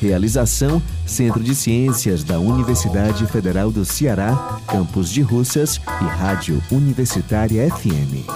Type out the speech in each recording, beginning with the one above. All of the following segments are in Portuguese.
Realização: Centro de Ciências da Universidade Federal do Ceará, Campus de Russas e Rádio Universitária FM.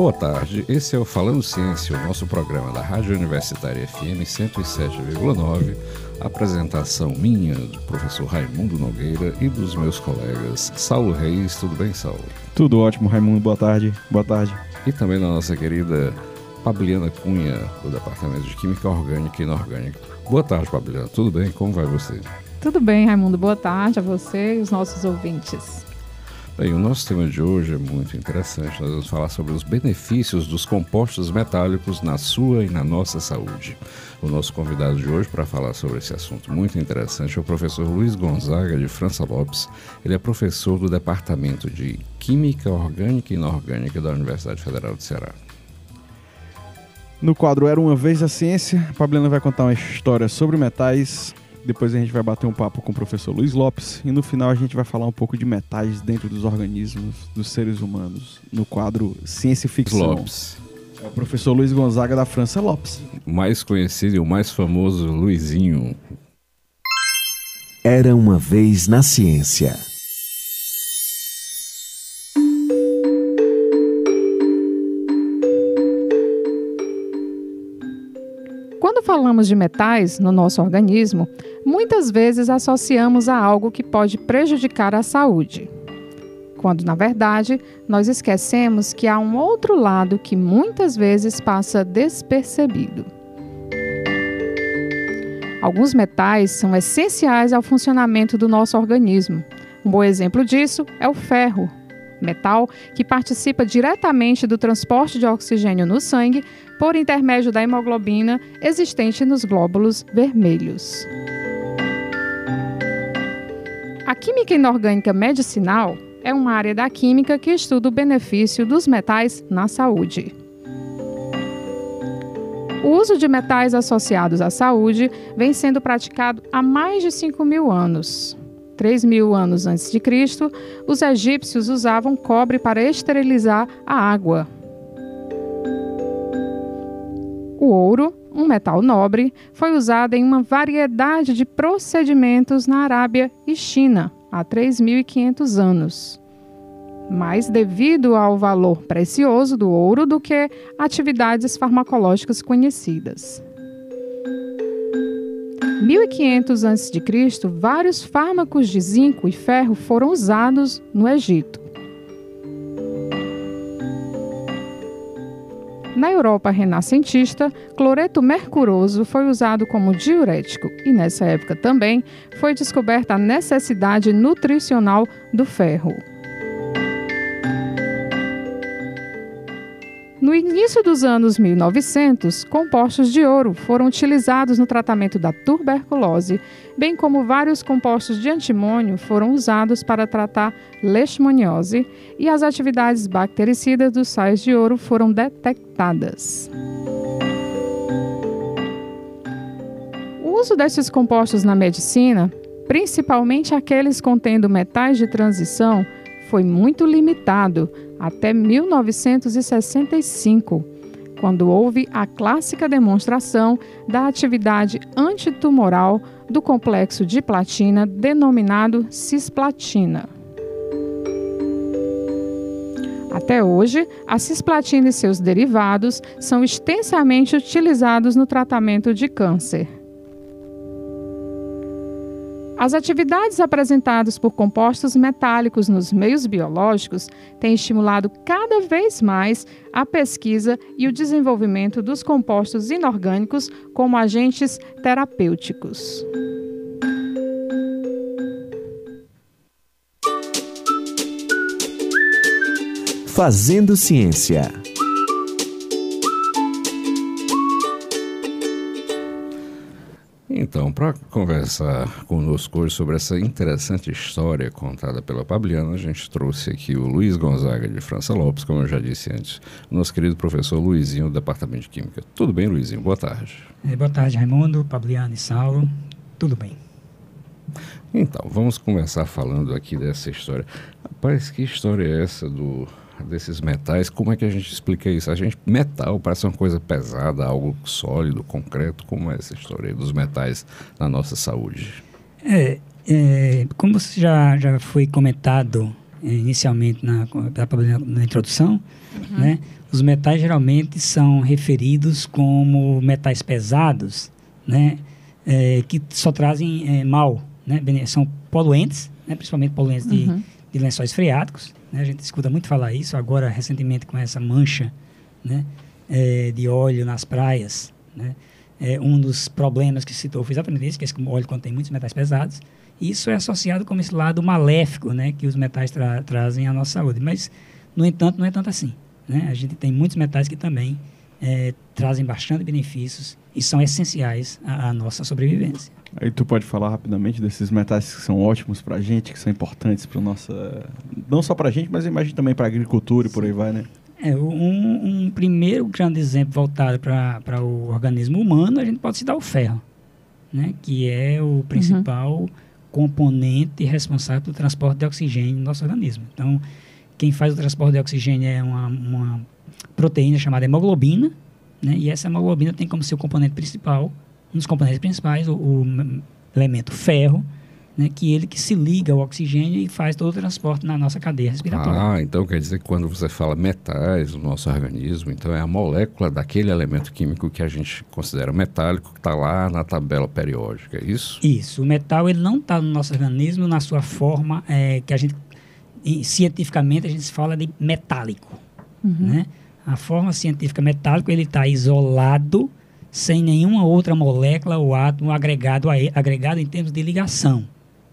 Boa tarde, esse é o Falando Ciência, o nosso programa da Rádio Universitária FM 107,9. Apresentação minha, do professor Raimundo Nogueira e dos meus colegas Saulo Reis. Tudo bem, Saulo? Tudo ótimo, Raimundo. Boa tarde. Boa tarde. E também da nossa querida Pabliana Cunha, do Departamento de Química Orgânica e Inorgânica. Boa tarde, Pabliana. Tudo bem? Como vai você? Tudo bem, Raimundo. Boa tarde a você e os nossos ouvintes. Bem, o nosso tema de hoje é muito interessante. Nós vamos falar sobre os benefícios dos compostos metálicos na sua e na nossa saúde. O nosso convidado de hoje para falar sobre esse assunto muito interessante é o professor Luiz Gonzaga de França Lopes. Ele é professor do Departamento de Química Orgânica e Inorgânica da Universidade Federal de Ceará. No quadro Era uma Vez a Ciência, a Fabiana vai contar uma história sobre metais, depois a gente vai bater um papo com o professor Luiz Lopes e no final a gente vai falar um pouco de metais dentro dos organismos dos seres humanos no quadro Ciência e Ficção. Lopes. É o professor Luiz Gonzaga da França Lopes. O mais conhecido e o mais famoso Luizinho. Era uma vez na ciência. Quando falamos de metais no nosso organismo, muitas vezes associamos a algo que pode prejudicar a saúde. Quando, na verdade, nós esquecemos que há um outro lado que muitas vezes passa despercebido. Alguns metais são essenciais ao funcionamento do nosso organismo. Um bom exemplo disso é o ferro, metal que participa diretamente do transporte de oxigênio no sangue por intermédio da hemoglobina existente nos glóbulos vermelhos. Química inorgânica medicinal é uma área da química que estuda o benefício dos metais na saúde. O uso de metais associados à saúde vem sendo praticado há mais de 5 mil anos. 3 mil anos antes de Cristo, os egípcios usavam cobre para esterilizar a água. O ouro, um metal nobre, foi usado em uma variedade de procedimentos na Arábia e China há 3.500 anos. Mais devido ao valor precioso do ouro do que atividades farmacológicas conhecidas. 1500 a.C., vários fármacos de zinco e ferro foram usados no Egito. Na Europa renascentista, cloreto mercuroso foi usado como diurético e nessa época também foi descoberta a necessidade nutricional do ferro. No início dos anos 1900, compostos de ouro foram utilizados no tratamento da tuberculose, bem como vários compostos de antimônio foram usados para tratar leishmaniose e as atividades bactericidas dos sais de ouro foram detectadas. O uso desses compostos na medicina, principalmente aqueles contendo metais de transição, foi muito limitado até 1965, quando houve a clássica demonstração da atividade antitumoral do complexo de platina denominado cisplatina. Até hoje, a cisplatina e seus derivados são extensamente utilizados no tratamento de câncer. As atividades apresentadas por compostos metálicos nos meios biológicos têm estimulado cada vez mais a pesquisa e o desenvolvimento dos compostos inorgânicos como agentes terapêuticos. Fazendo Ciência. Então, para conversar conosco hoje sobre essa interessante história contada pela Pabliana, a gente trouxe aqui o Luiz Gonzaga de França Lopes, como eu já disse antes, nosso querido professor Luizinho do Departamento de Química. Tudo bem, Luizinho? Boa tarde. É, boa tarde, Raimundo, Pabliana e Saulo. Tudo bem. Então, vamos começar falando aqui dessa história. Rapaz, que história é essa do desses metais, como é que a gente explica isso? A gente, metal parece uma coisa pesada, algo sólido, concreto. Como é essa história dos metais na nossa saúde? É, é como já, já foi comentado é, inicialmente na, na, na introdução, uhum. né, os metais geralmente são referidos como metais pesados, né, é, que só trazem é, mal, né, são poluentes, né, principalmente poluentes uhum. de, de lençóis freáticos, né? A gente escuta muito falar isso agora, recentemente, com essa mancha né? É, de óleo nas praias. Né? É, um dos problemas que citou foi exatamente isso, que esse óleo contém muitos metais pesados. Isso é associado com esse lado maléfico né? que os metais tra trazem à nossa saúde. Mas, no entanto, não é tanto assim. Né? A gente tem muitos metais que também é, trazem bastante benefícios e são essenciais à, à nossa sobrevivência. Aí tu pode falar rapidamente desses metais que são ótimos para a gente, que são importantes para nossa, não só para a gente, mas imagino também para a agricultura e por aí vai, né? É, um, um primeiro grande exemplo voltado para o organismo humano, a gente pode citar o ferro, né? Que é o principal uhum. componente responsável pelo transporte de oxigênio no nosso organismo. Então, quem faz o transporte de oxigênio é uma, uma proteína chamada hemoglobina, né? E essa hemoglobina tem como seu componente principal um dos componentes principais, o, o elemento ferro, né, que ele que se liga ao oxigênio e faz todo o transporte na nossa cadeia respiratória. Ah, então quer dizer que quando você fala metais no nosso organismo, então é a molécula daquele elemento químico que a gente considera metálico, que está lá na tabela periódica, é isso? Isso. O metal ele não está no nosso organismo na sua forma é, que a gente, cientificamente, a gente fala de metálico. Uhum. Né? A forma científica metálico, ele está isolado sem nenhuma outra molécula ou átomo agregado, a, agregado em termos de ligação,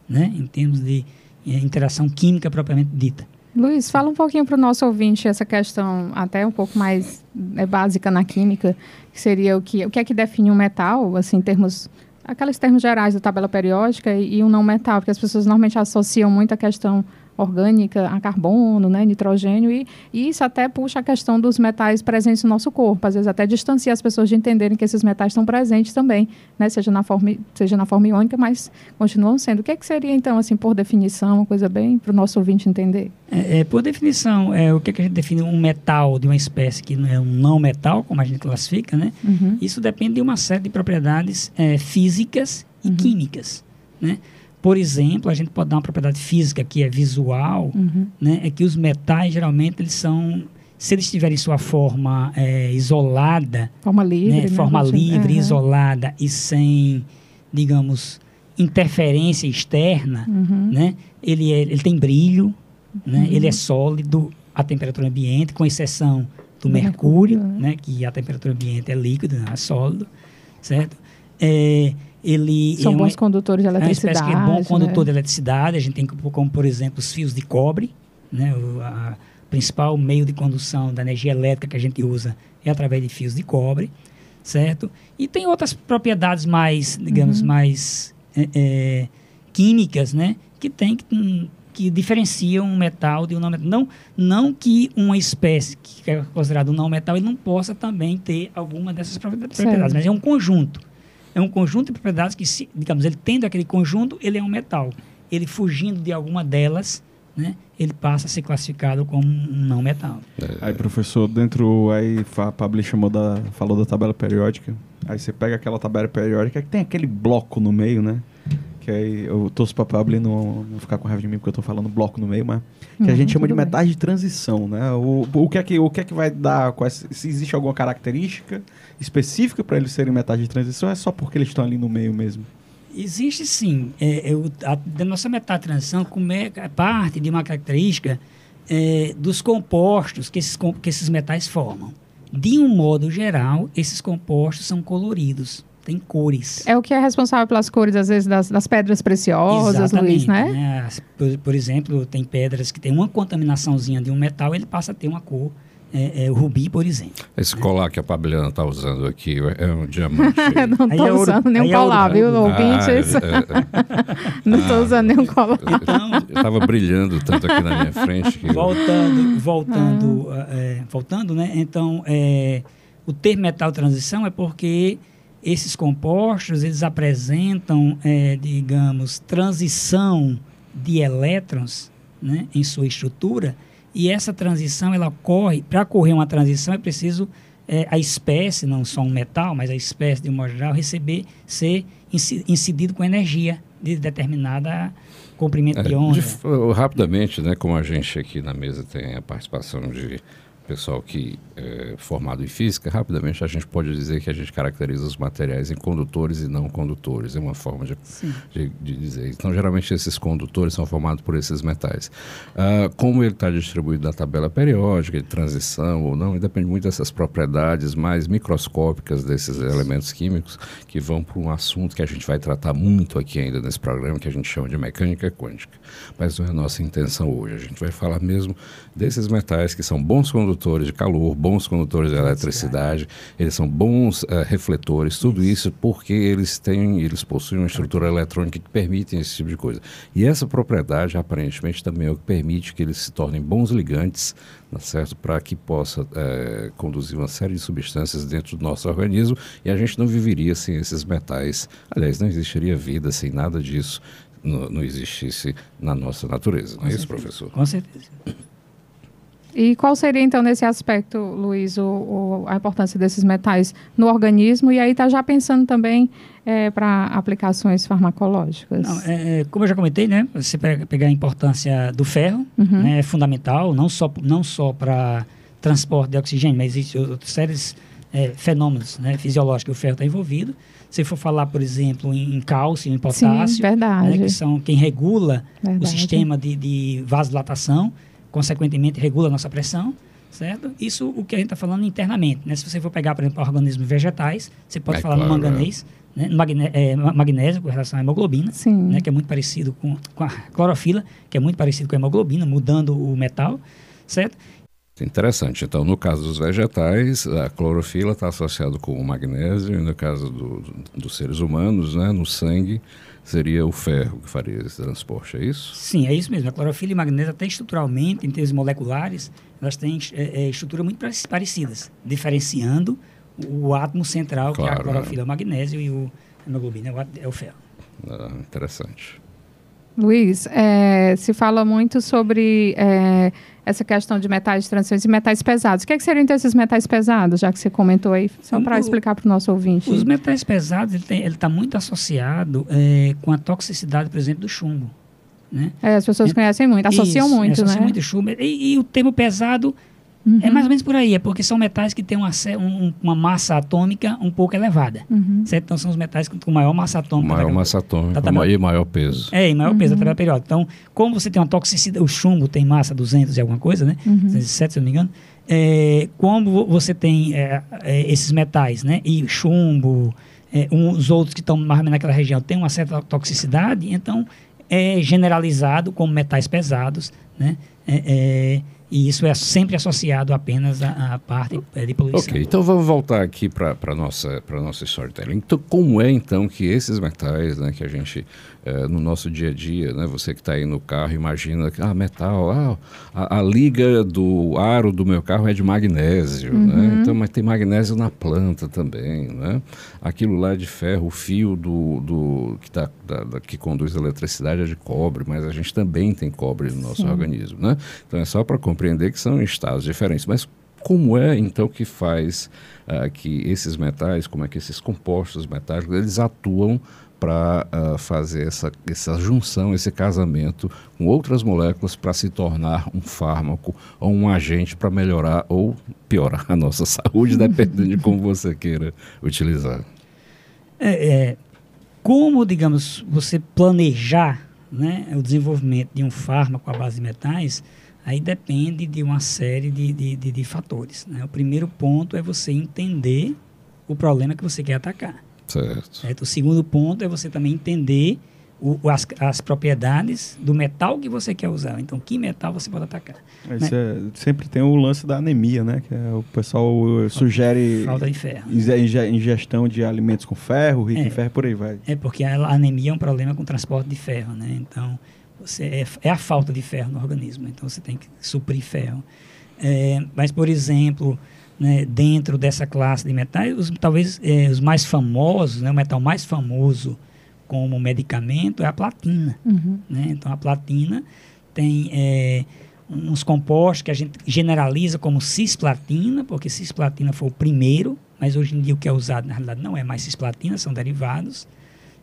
né? em termos de é, interação química propriamente dita. Luiz, fala um pouquinho para o nosso ouvinte essa questão até um pouco mais é, básica na química, que seria o que, o que é que define um metal, assim, termos, aqueles termos gerais da tabela periódica e, e um não metal, porque as pessoas normalmente associam muito a questão orgânica a carbono, né, nitrogênio, e, e, isso até puxa a questão dos metais presentes no nosso corpo, às vezes até distancia as pessoas de entenderem que esses metais estão presentes também, né, seja, na forma, seja na forma iônica, mas continuam sendo. O que, é que seria, então, assim, por definição, uma coisa bem para o nosso ouvinte entender? É, é, por definição, é, o que, é que a gente define um metal de uma espécie que não é um não metal, como a gente classifica, né? Uhum. Isso depende de uma série de propriedades é, físicas e uhum. químicas, né? Por exemplo, a gente pode dar uma propriedade física que é visual, uhum. né? É que os metais geralmente eles são, se eles tiverem sua forma é, isolada, forma livre, né? né? forma livre, uhum. isolada e sem, digamos, interferência externa, uhum. né? Ele é, ele tem brilho, né? Uhum. Ele é sólido à temperatura ambiente, com exceção do mercúrio, mercúrio né? Que a temperatura ambiente é líquido, não é sólido, certo? É, ele são é bons uma, condutores de eletricidade. É uma espécie que é bom condutor né? de eletricidade. A gente tem como, por exemplo, os fios de cobre, né? O a principal meio de condução da energia elétrica que a gente usa é através de fios de cobre, certo? E tem outras propriedades mais, digamos, uhum. mais é, é, químicas, né? Que tem que, que diferenciam um metal de um não metal. Não, não que uma espécie que é considerada um não metal ele não possa também ter alguma dessas propriedades, certo. mas é um conjunto é um conjunto de propriedades que, se, digamos, ele tendo aquele conjunto, ele é um metal. Ele fugindo de alguma delas, né, ele passa a ser classificado como um não metal. É. Aí, professor, dentro, aí a Pablo chamou da, falou da tabela periódica. Aí você pega aquela tabela periódica que tem aquele bloco no meio, né? Que aí eu torço pra Pablo não, não ficar com raiva de mim porque eu tô falando bloco no meio, mas que a gente chama de metais de transição, né? O, o, que é que, o que é que vai dar, se existe alguma característica específica para eles serem metais de transição, é só porque eles estão ali no meio mesmo? Existe sim. É, eu, a, da nossa metade de transição come, é parte de uma característica é, dos compostos que esses, que esses metais formam. De um modo geral, esses compostos são coloridos tem cores. É o que é responsável pelas cores, às vezes, das, das pedras preciosas, Exatamente, Luiz, né? né? Por, por, exemplo, tem pedras que tem uma contaminaçãozinha de um metal, ele passa a ter uma cor é, é, o rubi, por exemplo. Esse colar que a Pabiliana está usando aqui é um diamante. não estou é usando nenhum é colar, viu, ouvintes? Ah, é, é, não estou usando nenhum colar. eu estava brilhando tanto aqui na minha frente que eu- Voltando, voltando, é, voltando, né? Então, é, o termo metal transição é porque esses compostos eles apresentam, é, digamos, transição de elétrons, né, em sua estrutura. E essa transição ela ocorre. Para ocorrer uma transição é preciso é, a espécie, não só um metal, mas a espécie de um modo geral receber ser inci- incidido com energia de determinada comprimento É, de onda. de rapidamente, né, como a gente aqui na mesa tem a participação de pessoal que é formado em física, rapidamente a gente pode dizer que a gente caracteriza os materiais em condutores e não condutores. É uma forma de, de, de dizer. Então, geralmente esses condutores são formados por esses metais. Ah, como ele está distribuído na tabela periódica, de transição ou não, depende muito dessas propriedades mais microscópicas desses elementos químicos que vão para um assunto que a gente vai tratar muito aqui ainda nesse programa, que a gente chama de mecânica quântica. Mas não é a nossa intenção hoje. A gente vai falar mesmo desses metais que são bons condutores de calor, bons condutores de eletricidade, eles são bons eh, refletores, tudo isso porque eles têm, eles possuem uma estrutura eletrônica que permitem esse tipo de coisa. E essa propriedade, aparentemente, também é o que permite que eles se tornem bons ligantes, tá certo? Para que possa eh, conduzir uma série de substâncias dentro do nosso organismo e a gente não viveria sem esses metais. Aliás, não existiria vida sem nada disso. Não, não existisse na nossa natureza, não é isso, professor? Com certeza. E qual seria, então, nesse aspecto, Luiz, o, o- a importância desses metais no organismo? E aí está já pensando também para aplicações farmacológicas. Não, é, é, como eu já comentei, né? Você pega, pegar a importância do ferro, Uhum. né, é fundamental, não só, não só para transporte de oxigênio, mas existem outras séries é, fenômenos né, fisiológicos que o ferro está envolvido. Se for falar, por exemplo, em, cálcio, em potássio, Sim, né, que são quem regula Verdade. o sistema de, de vasodilatação, consequentemente regula a nossa pressão, certo? Isso o que a gente está falando internamente, né? Se você for pegar, por exemplo, organismos vegetais, você pode É falar no claro, é. manganês, né? no magne- é, ma- magnésio com relação à hemoglobina, Sim. né? que é muito parecido com, com a clorofila, que é muito parecido com a hemoglobina, mudando o metal, certo? Interessante. Então, no caso dos vegetais, a clorofila está associada com o magnésio, e no caso do- do- dos seres humanos, né, no sangue, seria o ferro que faria esse transporte, é isso? Sim, é isso mesmo. A clorofila e o magnésio, até estruturalmente, em termos moleculares, elas têm é, é, estruturas muito parec- parecidas, diferenciando o átomo central, que é a Claro, clorofila, é o magnésio, e o a hemoglobina é o, é o ferro. Ah, interessante. Luiz, é, se fala muito sobre é, essa questão de metais de transições e metais pesados. O que, é que seriam então esses metais pesados, já que você comentou aí, só para O- explicar para o nosso ouvinte? Os metais pesados, ele está muito associado é, com a toxicidade, por exemplo, do chumbo. Né? É, as pessoas É- conhecem muito, associam Isso, muito, associam né? muito chumbo. E, e o termo pesado Uhum. é mais ou menos por aí, é porque são metais que têm uma, um- uma massa atômica um pouco elevada. Uhum. Certo? Então são os metais com maior massa atômica. Maior massa atômica Tá, tá e maior peso. É, e maior peso Uhum. da tabela periódica. Então, como você tem uma toxicidade, o chumbo tem massa 200 e alguma coisa, né? Uhum. 207, se eu não me engano. É, como vo- você tem é, é, esses metais, né? E chumbo, é, um- os outros que estão mais ou menos naquela região têm uma certa toxicidade, então é generalizado como metais pesados, né? É, é, e isso é sempre associado apenas à, à parte é, de poluição. Ok, então vamos voltar aqui para a nossa, pra nossa storytelling. Então, como é então que esses metais, né, que a gente, eh, no nosso dia a dia, né, você que está aí no carro, imagina que, ah, metal, ah, a, a liga do aro do meu carro é de magnésio, né? Então, mas tem magnésio na planta também, né? Aquilo lá é de ferro, o fio do, do que, tá, da- da- que conduz a eletricidade é de cobre, mas a gente também tem cobre no nosso organismo, né? Então, é só para compreender que são estados diferentes, mas como é então que faz ah, que esses metais, como é que esses compostos metálicos, eles atuam para fazer essa, essa junção, esse casamento com outras moléculas para se tornar um fármaco ou um agente para melhorar ou piorar a nossa saúde, dependendo de como você queira utilizar. É, é, como, digamos, você planejar né, o desenvolvimento de um fármaco à base de metais, aí depende de uma série de, de, de, de fatores. Né? O primeiro ponto é você entender o problema que você quer atacar. Certo. Certo? O segundo ponto é você também entender o, as, as propriedades do metal que você quer usar. Então, que metal você pode atacar. Isso é, sempre tem o lance da anemia, né? Que é, o pessoal uh, sugere Falta de ferro. inge- ingestão de alimentos com ferro, rico É. em ferro, por aí vai. É porque a anemia é um problema com o transporte de ferro, né? Então, é, é a falta de ferro no organismo. Então, você tem que suprir ferro. É, mas, por exemplo, né, dentro dessa classe de metais, os, talvez é, os mais famosos, né, o metal mais famoso como medicamento é a platina. Uhum. né? Então, a platina tem é, uns compostos que a gente generaliza como cisplatina, porque cisplatina foi o primeiro, mas hoje em dia o que é usado, na realidade, não é mais cisplatina, são derivados,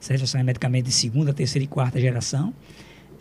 certo? São medicamentos de segunda, terceira e quarta geração,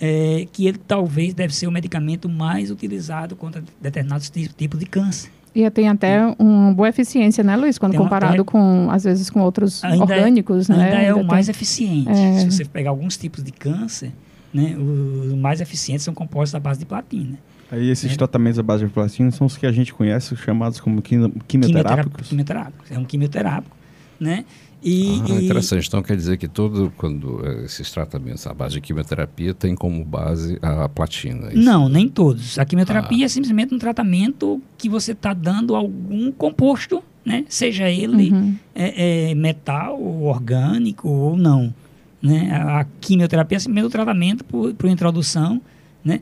é, que ele talvez deve ser o medicamento mais utilizado contra determinados ti- tipos de câncer. E tem até uma boa eficiência, né, Luiz? Quando Tem comparado com, às vezes, com outros Ainda é- orgânicos, né? Ainda é o tem- mais eficiente. É. Se você pegar alguns tipos de câncer, né, os mais eficientes são compostos à base de platina. Aí esses É. tratamentos à base de platina são os que a gente conhece, chamados como quimio- quimioterápicos. Quimioterápicos. É um quimioterápico, né? E, Ah, e- interessante. Então quer dizer que todo quando eh, esses tratamentos à base de quimioterapia tem como base a platina. é isso? Não, nem todos. A quimioterapia Ah. é simplesmente um tratamento que você está dando algum composto, né? Seja ele Uhum. é, é, metal, orgânico ou não. Né? A, a quimioterapia é simplesmente o tratamento por, por introdução, né?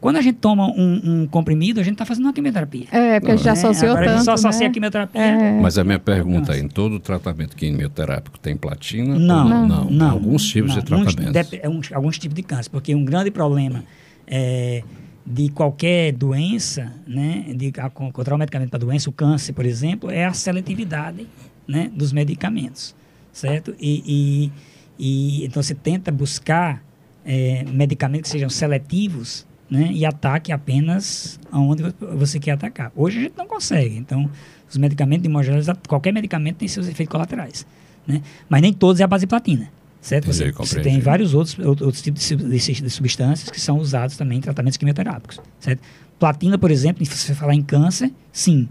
Quando a gente toma um, um comprimido, a gente está fazendo uma quimioterapia. É, porque a gente já né? associou Agora tanto, a gente só associa né? a quimioterapia É. Mas a minha pergunta é, em todo tratamento quimioterápico tem platina? Não, ou não, Tem alguns tipos não. de tratamentos. Uns, dep- é uns- alguns tipos de câncer, porque um grande problema é, de qualquer doença, né, de controlar o medicamento para doença, o câncer, por exemplo, é a seletividade, né, dos medicamentos, certo? E, e, e então você tenta buscar é, medicamentos que sejam seletivos, né, e ataque apenas aonde vo- você quer atacar. Hoje a gente não consegue, então os medicamentos de modo geral, qualquer medicamento tem seus efeitos colaterais, né? Mas nem todos é a base de platina. Certo? Você, você tem vários outros, out- outros tipos de de, de substâncias que são usados também em tratamentos quimioterápicos. Certo? Platina, por exemplo, se você falar em câncer, sim.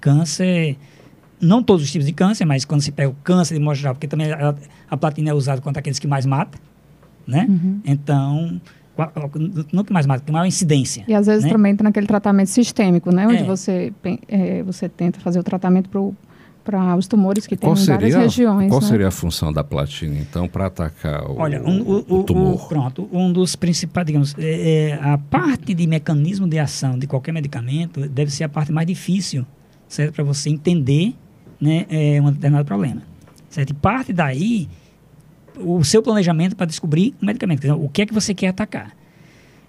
Câncer, não todos os tipos de câncer, mas quando se pega o câncer de modo geral, porque também a, a platina é usada contra aqueles que mais matam, né? Uhum. Então, não que mais mata, que maior incidência. E às vezes né? também entra naquele tratamento sistêmico, né? Onde É. você, é, você tenta fazer o tratamento para os tumores que tem em várias seria, regiões. qual né? seria a função da platina, então, para atacar o, Olha, um, o, o- o tumor? o- pronto, um dos principais, digamos, é, é, a parte de mecanismo de ação de qualquer medicamento deve ser a parte mais difícil, certo? Para você entender, né, é, um determinado problema, certo? E parte daí o seu planejamento para descobrir o medicamento, dizer, o que é que você quer atacar.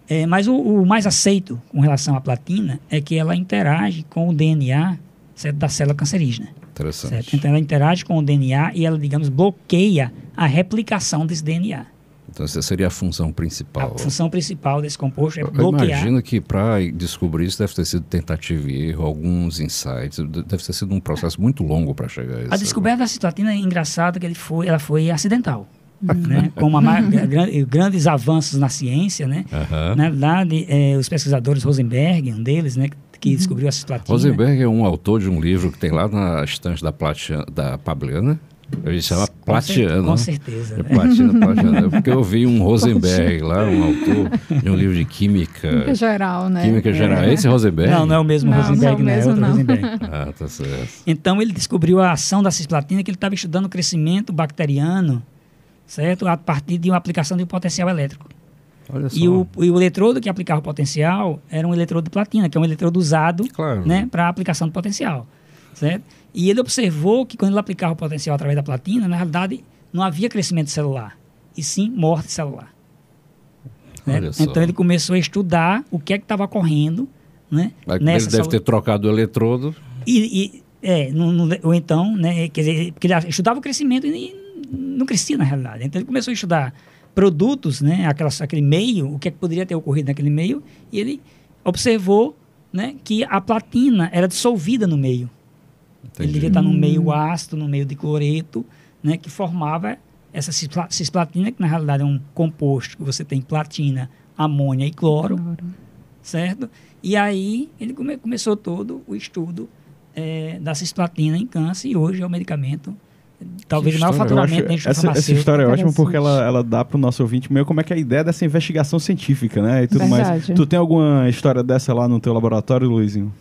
É, mas o, o mais aceito com relação à platina é que ela interage com o DNA certo, da célula cancerígena. Interessante. Certo? Então ela interage com o DNA e ela, digamos, bloqueia a replicação desse DNA. Então, essa seria a função principal. A função principal desse composto é Eu bloquear. imagino que para descobrir isso deve ter sido tentativa e erro, alguns insights, de- deve ter sido um processo muito longo para chegar a isso. A descoberta da citratina é engraçada que ele foi, ela foi acidental. Né? Como a ma- gran- grandes avanços na ciência, né? Aham. Na verdade, eh, os pesquisadores Rosenberg, um deles, né, que descobriu a citratina. Rosenberg é um autor de um livro que tem lá na estante da, Platia, da Pabliana. Ele chama Com cer- Platiano. Com certeza. É né? Platina, Platiano. Porque eu vi um Rosenberg lá, um autor de um livro de química. Química geral, né? Química geral. Esse é Rosenberg? Não, não é o mesmo Não, Rosenberg, não é o não é mesmo, outro não. Rosenberg. Ah, tá certo. Então ele descobriu a ação da cisplatina que ele estava estudando o crescimento bacteriano, certo? A partir de uma aplicação de um potencial elétrico. E o, e o eletrodo que aplicava o potencial era um eletrodo de platina, que é um eletrodo usado Claro. né, para a aplicação do potencial, certo? E ele observou que quando ele aplicava o potencial através da platina, na realidade não havia crescimento celular, e sim morte celular. né? Então ele começou a estudar o que é que estava ocorrendo, né? Mas ele nessa deve celu- ter trocado o eletrodo. e, e- é, não- não- ou então, né, quer dizer, porque ele estudava o crescimento e não crescia na realidade. Então ele começou a estudar produtos, né, aquela, aquele meio, o que, é que poderia ter ocorrido naquele meio, e ele observou né, que a platina era dissolvida no meio. Ele Entendi. devia estar no meio ácido, no meio de cloreto, né, que formava essa cispla- cisplatina, que na realidade é um composto que você tem platina, amônia e cloro certo? E aí ele come- começou todo o estudo eh, da cisplatina em câncer e hoje é o medicamento talvez o maior eu faturamento dentro da essa, essa história é ótima porque ela, ela dá pro nosso ouvinte meio como é que é a ideia dessa investigação científica, né? E tudo mais. Verdade. Tu tem alguma história dessa lá no teu laboratório, Luizinho?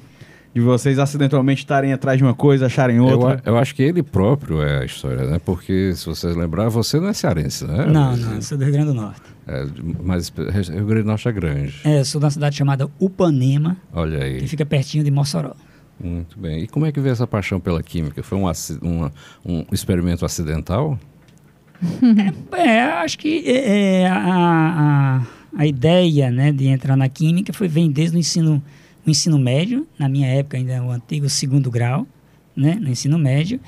De vocês acidentalmente estarem atrás de uma coisa, acharem Eu, outra? a- eu acho que ele próprio é a história, né? Porque, se vocês lembrar, você não é cearense, né? Não, não, eu sou do Rio Grande do Norte. É, mas Rio Grande do Norte é grande. É, eu sou de uma cidade chamada Upanema, Olha que aí. fica pertinho de Mossoró. Muito bem. E como é que veio essa paixão pela química? Foi um, uma- um experimento acidental? É, acho que é, é, a, a, a ideia né, de entrar na química foi, vem desde o ensino, o ensino médio, na minha época ainda o antigo segundo grau, né, no ensino médio,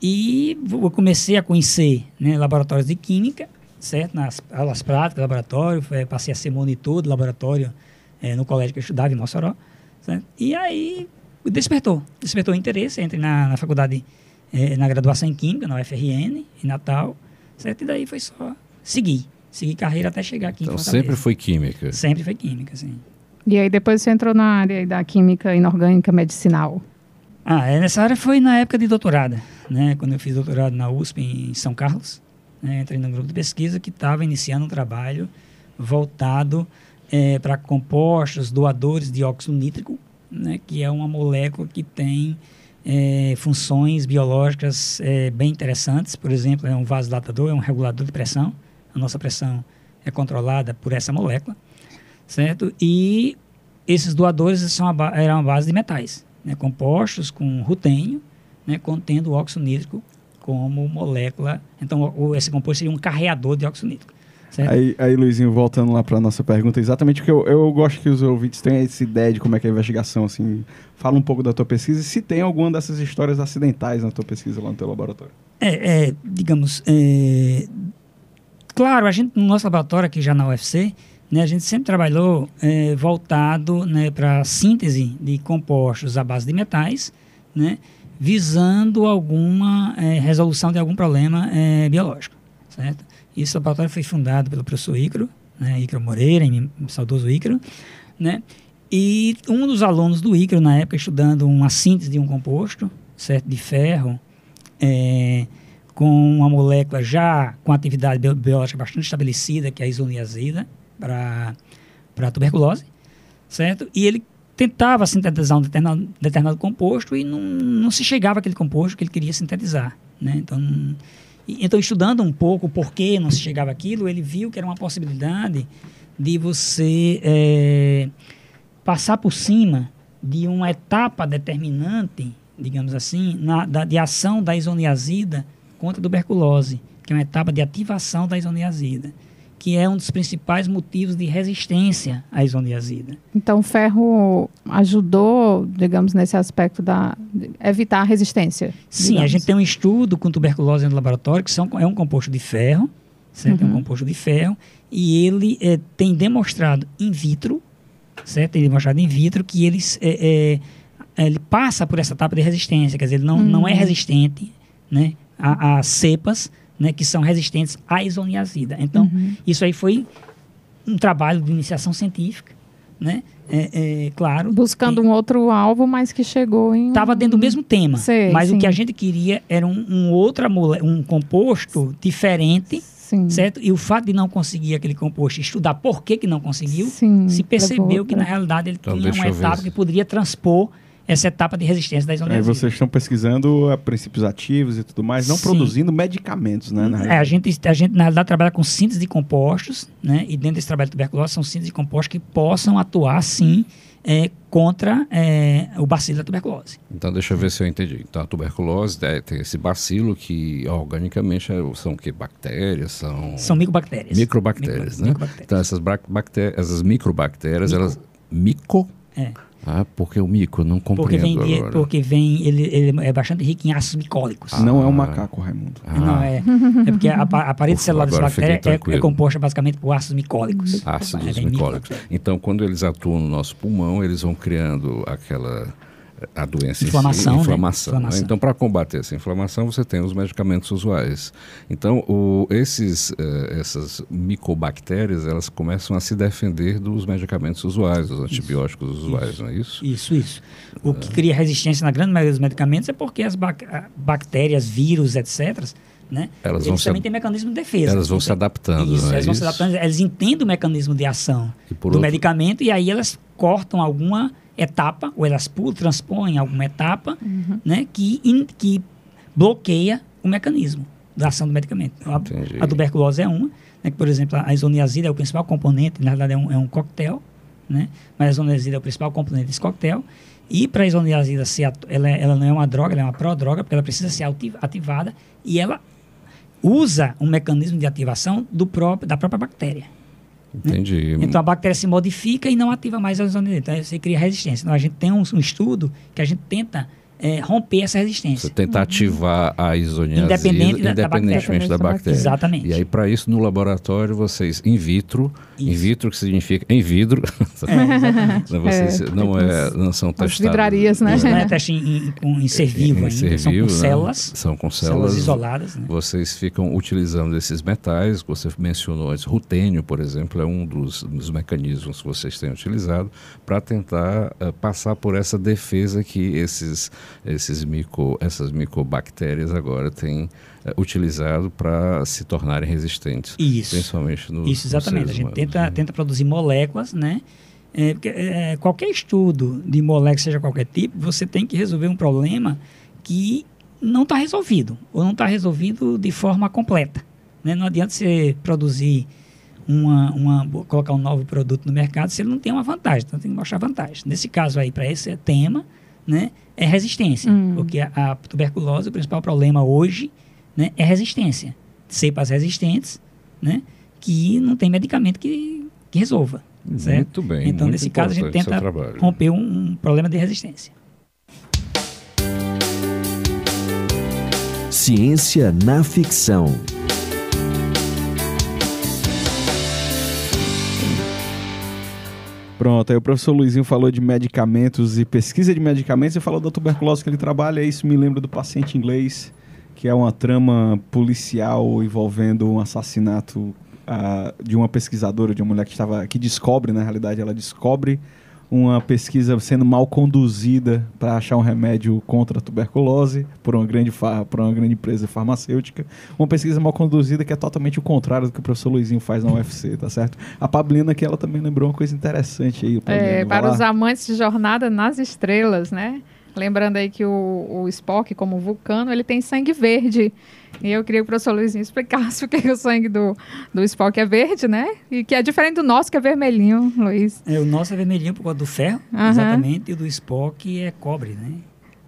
e eu comecei a conhecer né, laboratórios de química, certo? Nas aulas práticas, laboratório, passei a ser monitor do laboratório eh, no colégio que eu estudava em Mossoró, certo? E aí despertou, despertou o interesse, entrei na, na faculdade, eh, na graduação em Química, na UFRN, em Natal, certo? E daí foi só seguir, seguir carreira até chegar aqui Então em Fortaleza. sempre foi química. Sempre foi Química, sim. E aí depois você entrou na área da química inorgânica medicinal. Ah, é, nessa área foi na época de doutorado, né? Quando eu fiz doutorado na USP em São Carlos, né? entrei num grupo de pesquisa que estava iniciando um trabalho voltado para compostos doadores de óxido nítrico, né? Que é uma molécula que tem eh, funções biológicas eh, bem interessantes. Por exemplo, é um vasodilatador, é um regulador de pressão. A nossa pressão é controlada por essa molécula, certo? E esses doadores são a eram a base de metais, né, compostos com rutênio, né, contendo óxido nítrico como molécula. Então, o, o- esse composto seria um carreador de óxido nítrico. Certo? Aí, aí, Luizinho, voltando lá para nossa pergunta, exatamente porque eu, eu gosto que os ouvintes tenham essa ideia de como é que é a investigação, assim. Fala um pouco da tua pesquisa e se tem alguma dessas histórias acidentais na tua pesquisa lá no teu laboratório. É, é, digamos, é, claro, a gente no nosso laboratório aqui já na UFC, né, a gente sempre trabalhou é, voltado né, para a síntese de compostos à base de metais, né, visando alguma é, resolução de algum problema é, biológico, certo? Esse laboratório foi fundado pelo professor Ícaro, né, Moreira, em- saudoso Ícaro, né? E um dos alunos do Ícaro, na época, estudando uma síntese de um composto, certo, de ferro, é, com uma molécula já com atividade bio- biológica bastante estabelecida, que é a isoniazida, para tuberculose, certo? E ele tentava sintetizar um determinado, determinado composto e não, não se chegava àquele composto que ele queria sintetizar, né? Então, então, estudando um pouco por que não se chegava àquilo, ele viu que era uma possibilidade de você é, passar por cima de uma etapa determinante, digamos assim, na, da, de ação da isoniazida contra a tuberculose, que é uma etapa de ativação da isoniazida, que é um dos principais motivos de resistência à isoniazida. Então o ferro ajudou, digamos, nesse aspecto da evitar a resistência. Sim, digamos. a gente tem um estudo com tuberculose no laboratório, que são, é um composto de ferro, certo? É um Uhum. composto de ferro, e ele eh, tem demonstrado in vitro, certo? Tem demonstrado in vitro que eles, eh, eh, ele passa por essa etapa de resistência, quer dizer, ele não, não é Uhum. resistente né, a, a cepas né, que são resistentes à isoniazida. Então, Uhum. isso aí foi um trabalho de iniciação científica, né? É, é, claro. Buscando um outro alvo, mas que chegou em. Estava dentro do mesmo tema, Sei, mas sim. o que a gente queria era um, um outra mole- um composto diferente, Sim. certo? E o fato de não conseguir aquele composto, estudar por que, que não conseguiu, Sim, se percebeu que na realidade ele Então, tinha uma etapa que poderia transpor essa etapa de resistência da Aí isoniazida. vocês estão pesquisando eh, princípios ativos e tudo mais, não Sim. produzindo medicamentos, né? na É, a gente, a gente, na realidade, trabalha com síntese de compostos, né? E dentro desse trabalho de tuberculose, são síntese de compostos que possam atuar, sim, é, contra é, o bacilo da tuberculose. Então, deixa eu ver se eu entendi. Então, a tuberculose é, tem esse bacilo que, organicamente, é- são o quê? Bactérias? São, São micobactérias. microbactérias, Micro- né? microbactérias. Então, essas, brac- bacté- essas microbactérias, Mico. elas... Mico? É. Ah, porque o mico, não Porque vem, compreendo de- agora. porque vem ele, ele é bastante rico em ácidos micólicos. Não é um Ah. macaco, Raimundo. Ah, Não é. É porque a, a parede Ufa, celular dessa bactéria é, é composta basicamente por ácidos micólicos. ácidos É micólicos. Então, quando eles atuam no nosso pulmão, eles vão criando aquela a doença Inflamação, né? si, inflamação. né? Inflamação. Então, para combater essa inflamação, você tem os medicamentos usuais. Então, o- esses, eh, essas micobactérias, elas começam a se defender dos medicamentos usuais, dos antibióticos usuais, não é isso? Isso, isso. O que cria resistência na grande maioria dos medicamentos é porque as bac- bactérias, vírus, etc., né? Elas eles vão se também têm mecanismo de defesa. Elas vão se Então, adaptando, Isso, é elas vão se isso? adaptando, elas entendem o mecanismo de ação do outro- medicamento e aí elas cortam alguma etapa, ou elas pulam, transpõem alguma etapa, né, que, in- que bloqueia o mecanismo da ação do medicamento. A, Entendi. a tuberculose é uma, né, que, por exemplo, a isoniazida é o principal componente, na verdade é um, é um coquetel, né, mas a isoniazida é o principal componente desse coquetel, e para a isoniazida ser, ela, é- ela não é uma droga, ela é uma prodroga, porque ela precisa ser ati- ativada, e ela usa um mecanismo de ativação do próprio, da própria bactéria. Entendi. Então a bactéria se modifica e não ativa mais a isoniazida. Então você cria resistência. Então a gente tem um, um estudo que a gente tenta eh, romper essa Você resistência. tenta ativar a isoniazida Independente da- da independentemente da bactéria. bactéria. Exatamente. E aí, para isso, no laboratório, vocês, in vitro, in Isso. vitro que significa em vidro, É, exatamente. né, vocês É, não, é, não são as testados. vidrarias, né? Isso não é teste em, em, em ser vivo em ainda, ser são vivo, com né? células, São com células células. isoladas. Né? Vocês ficam utilizando esses metais que você mencionou antes. Rutênio, por exemplo, é um dos, dos mecanismos que vocês têm utilizado para tentar eh, passar por essa defesa que esses, esses micro, essas micobactérias agora têm eh, utilizado para se tornarem resistentes. Isso. Principalmente nos Isso, exatamente. A gente seres humanos. tenta, tenta produzir moléculas, né? É, porque, é, qualquer estudo de molécula, seja qualquer tipo, você tem que resolver um problema que não está resolvido, ou não está resolvido de forma completa. Né? Não adianta você produzir uma, uma, colocar um novo produto no mercado se ele não tem uma vantagem, então tem que mostrar vantagem. Nesse caso aí, para esse tema, né, é resistência, Hum. porque a, a tuberculose, o principal problema hoje, né, é resistência. Cepas resistentes, né, que não tem medicamento que, que resolva. Certo? Muito bem. Então, muito nesse caso, a gente tenta romper um, um problema de resistência. Ciência na ficção. Pronto, aí o professor Luizinho falou de medicamentos e pesquisa de medicamentos e falou da tuberculose que ele trabalha. Isso me lembra do paciente inglês, que é uma trama policial envolvendo um assassinato ah, de uma pesquisadora, de uma mulher que estava que descobre, na realidade, ela descobre uma pesquisa sendo mal conduzida para achar um remédio contra a tuberculose por uma grande por uma grande empresa farmacêutica. Uma pesquisa mal conduzida que é totalmente o contrário do que o professor Luizinho faz na UFC, tá certo? A Pablina que ela também lembrou uma coisa interessante aí. Pablina, É, para lá. os amantes de Jornada nas Estrelas, né? Lembrando aí que o, o Spock, como vulcano, ele tem sangue verde. E eu queria que o professor Luizinho explicasse o que, que o sangue do, do Spock é verde, né? E que é diferente do nosso, que é vermelhinho, Luiz. É, o nosso é vermelhinho por causa do ferro, Aham. exatamente, e o do Spock é cobre, né?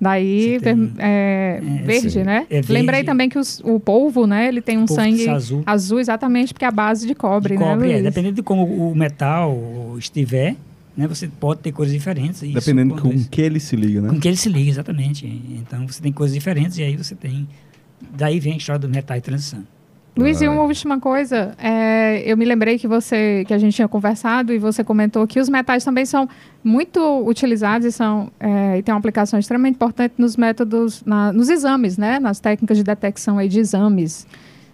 Daí, ver- é, É, verde, né? É verde. Lembrei também que os- o polvo, né? Ele tem um sangue azul. azul, exatamente, porque é a base de cobre, De né, cobre, é. Luiz? Dependendo de como o metal estiver, né, você pode ter cores diferentes. isso Dependendo com que ele se liga, né? com que ele se liga, exatamente. Então você tem coisas diferentes e aí você tem. Daí vem a história do metal e transição. Luiz, e uma última coisa, é, eu me lembrei que você, que a gente tinha conversado e você comentou que os metais também são muito utilizados e são é, e tem uma aplicação extremamente importante nos métodos, na- nos exames, né, nas técnicas de detecção aí de exames.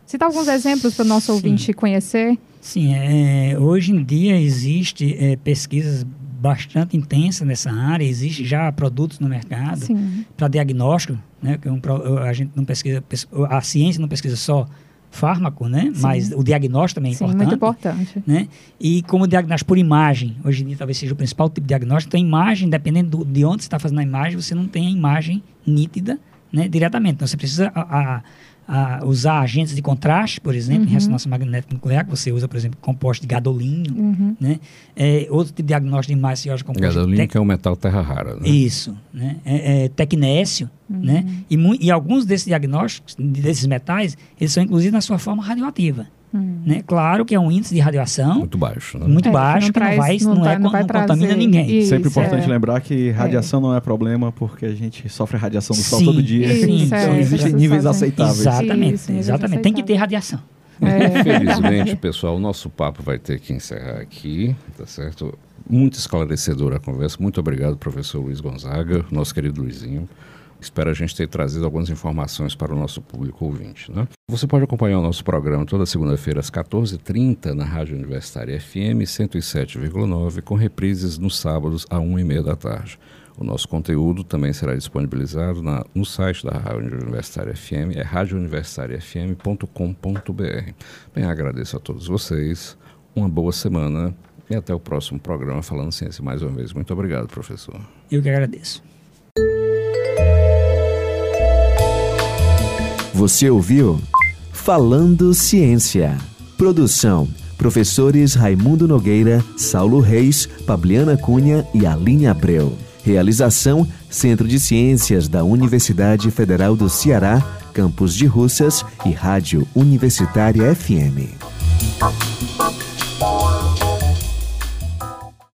Cita alguns exemplos para o nosso Sim. ouvinte conhecer. Sim, é, hoje em dia existe é, pesquisas bastante intensas nessa área, existe já produtos no mercado para diagnóstico, né? Que é um, a gente não pesquisa, pes- a ciência não pesquisa só fármaco, né? Sim. Mas o diagnóstico também é Sim, importante. muito importante. né? E como diagnóstico por imagem, hoje em dia talvez seja o principal tipo de diagnóstico, então a imagem, dependendo do- de onde você está fazendo a imagem, você não tem a imagem nítida né, diretamente. Então você precisa a- a- a usar agentes de contraste, por exemplo, em Uhum. ressonância magnética nuclear, que você usa, por exemplo, composto de gadolínio, Uhum. né? É, outro tipo de diagnóstico de você usa composto de Gadolínio, tec- que é um metal terra rara, né? isso, né? É, é tecnécio, né? E, e alguns desses diagnósticos, desses metais, eles são inclusive na sua forma radioativa, Hum. né? Claro que é um índice de radiação Muito baixo, né? muito É, que baixo, não que não, traz- vai, não não, tá- é, não vai não contamina ninguém. Isso, Sempre importante é. lembrar que radiação não é problema porque a gente sofre radiação do sol Sim, todo dia. Isso, Então é, existem níveis aceitáveis. Exatamente, Isso, níveis exatamente. Tem que ter radiação. É, Infelizmente, pessoal, o nosso papo vai ter que encerrar aqui, tá certo? muito esclarecedora a conversa. Muito obrigado, professor Luiz Gonzaga, nosso querido Luizinho. Espero a gente ter trazido algumas informações para o nosso público ouvinte. Né? Você pode acompanhar o nosso programa toda segunda-feira às 14h30 na Rádio Universitária FM 107,9, com reprises nos sábados às 1h30 da tarde. O nosso conteúdo também será disponibilizado na, no site da Rádio Universitária FM, é radiouniversitariafm.com.br. Bem, agradeço a todos vocês, uma boa semana e até o próximo programa Falando Ciência mais uma vez. Muito obrigado, professor. Eu que agradeço. Você ouviu Falando Ciência. Produção: professores Raimundo Nogueira, Saulo Reis, Pabliana Cunha e Aline Abreu. Realização: Centro de Ciências da Universidade Federal do Ceará, Campus de Russas e Rádio Universitária FM.